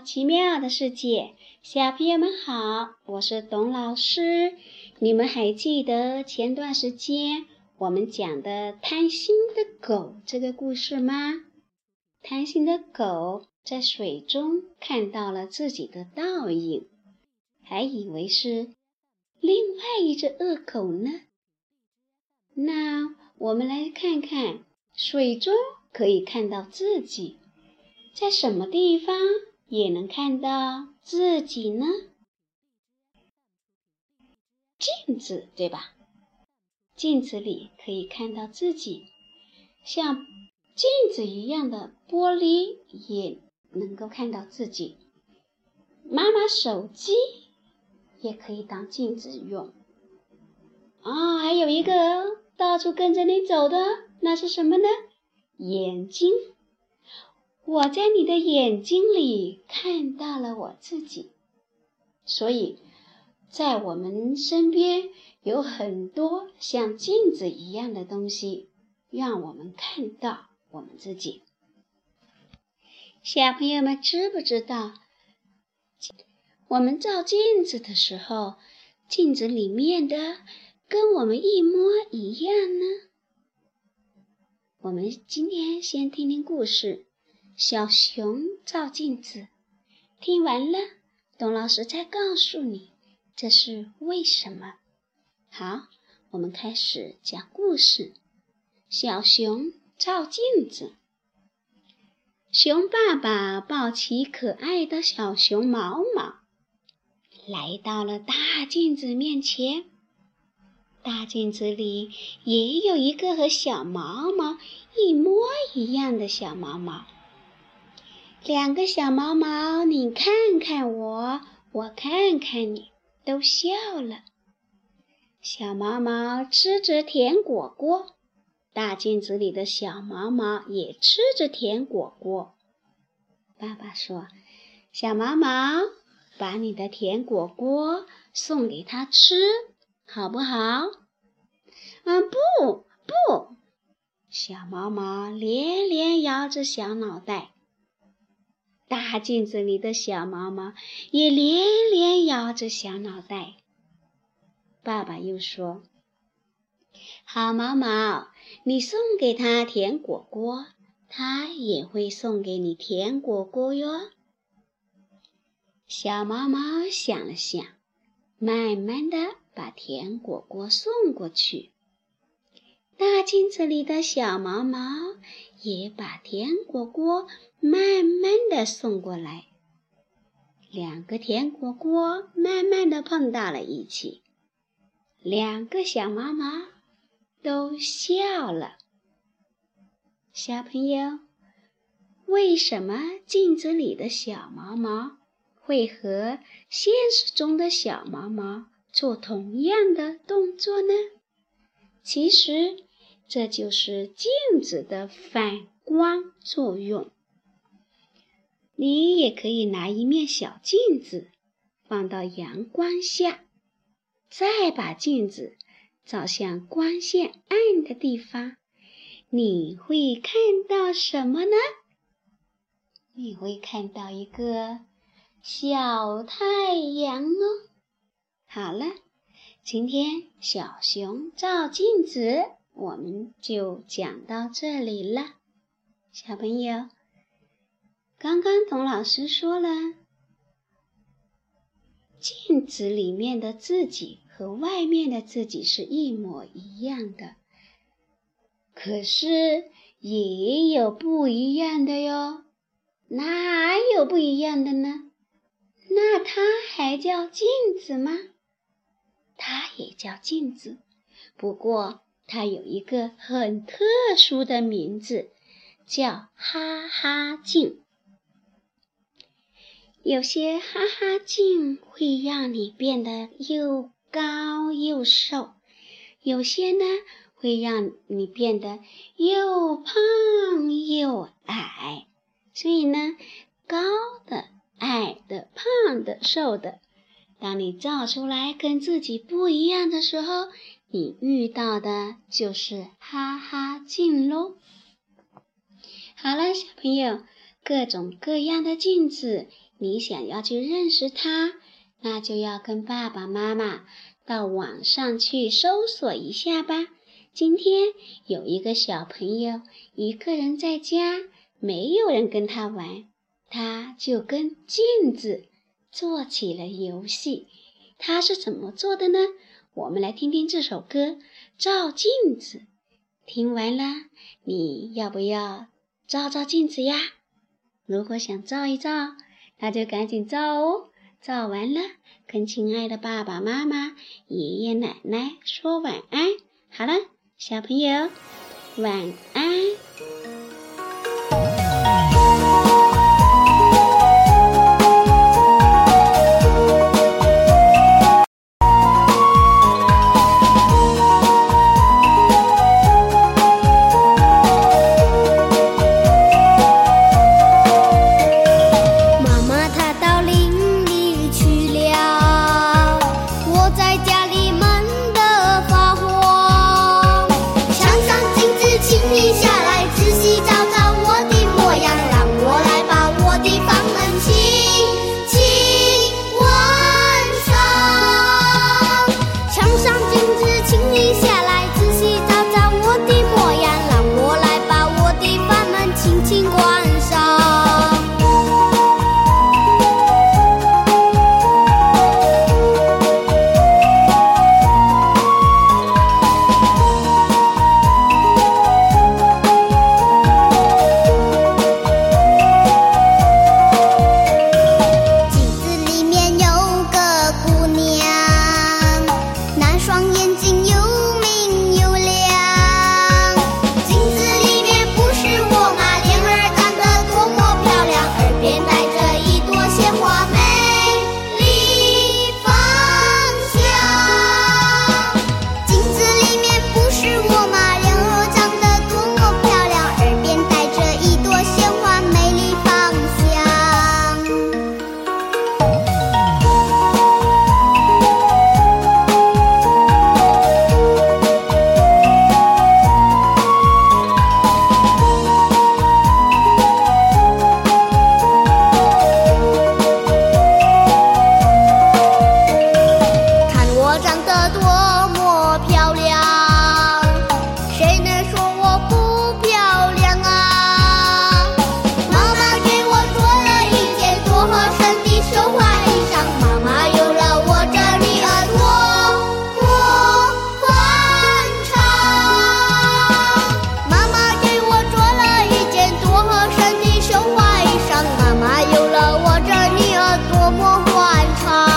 奇妙的世界，小朋友们好，我是董老师。你们还记得前段时间我们讲的贪心的狗这个故事吗？贪心的狗在水中看到了自己的倒影，还以为是另外一只恶狗呢。那我们来看看，水中可以看到自己。在什么地方也能看到自己呢？镜子，对吧？镜子里可以看到自己，像镜子一样的玻璃也能够看到自己。妈妈手机也可以当镜子用。啊，还有一个到处跟着你走的，那是什么呢？眼睛。我在你的眼睛里看到了我自己，所以，在我们身边有很多像镜子一样的东西，让我们看到我们自己。小朋友们知不知道，我们照镜子的时候，镜子里面的跟我们一模一样呢？我们今天先听听故事。小熊照镜子，听完了，董老师再告诉你这是为什么。好，我们开始讲故事。小熊照镜子，熊爸爸抱起可爱的小熊毛毛，来到了大镜子面前。大镜子里也有一个和小毛毛一模一样的小毛毛。两个小毛毛，你看看我，我看看你，都笑了。小毛毛吃着甜果果，大镜子里的小毛毛也吃着甜果果。爸爸说：“小毛毛，把你的甜果果送给他吃，好不好？”“嗯，不，不！”小毛毛连连摇着小脑袋。大镜子里的小毛毛也连连摇着小脑袋。爸爸又说：“好毛毛，你送给他甜果果，他也会送给你甜果果哟。”小毛毛想了想，慢慢的把甜果果送过去。大镜子里的小毛毛也把甜果果慢慢的送过来，两个甜果果慢慢的碰到了一起，两个小毛毛都笑了。小朋友，为什么镜子里的小毛毛会和现实中的小毛毛做同样的动作呢？其实。这就是镜子的反光作用。你也可以拿一面小镜子放到阳光下，再把镜子照向光线暗的地方，你会看到什么呢？你会看到一个小太阳哦。好了，今天小熊照镜子。我们就讲到这里了，小朋友。刚刚童老师说了，镜子里面的自己和外面的自己是一模一样的，可是也有不一样的哟。哪有不一样的呢？那它还叫镜子吗？它也叫镜子，不过。它有一个很特殊的名字，叫哈哈镜。有些哈哈镜会让你变得又高又瘦，有些呢会让你变得又胖又矮。所以呢，高的、矮的、胖的、瘦的，当你照出来跟自己不一样的时候。你遇到的就是哈哈镜喽。好了，小朋友，各种各样的镜子，你想要去认识它，那就要跟爸爸妈妈到网上去搜索一下吧。今天有一个小朋友一个人在家，没有人跟他玩，他就跟镜子做起了游戏。他是怎么做的呢？我们来听听这首歌《照镜子》。听完了，你要不要照照镜子呀？如果想照一照，那就赶紧照哦。照完了，跟亲爱的爸爸妈妈、爷爷奶奶说晚安。好了，小朋友，晚安。time.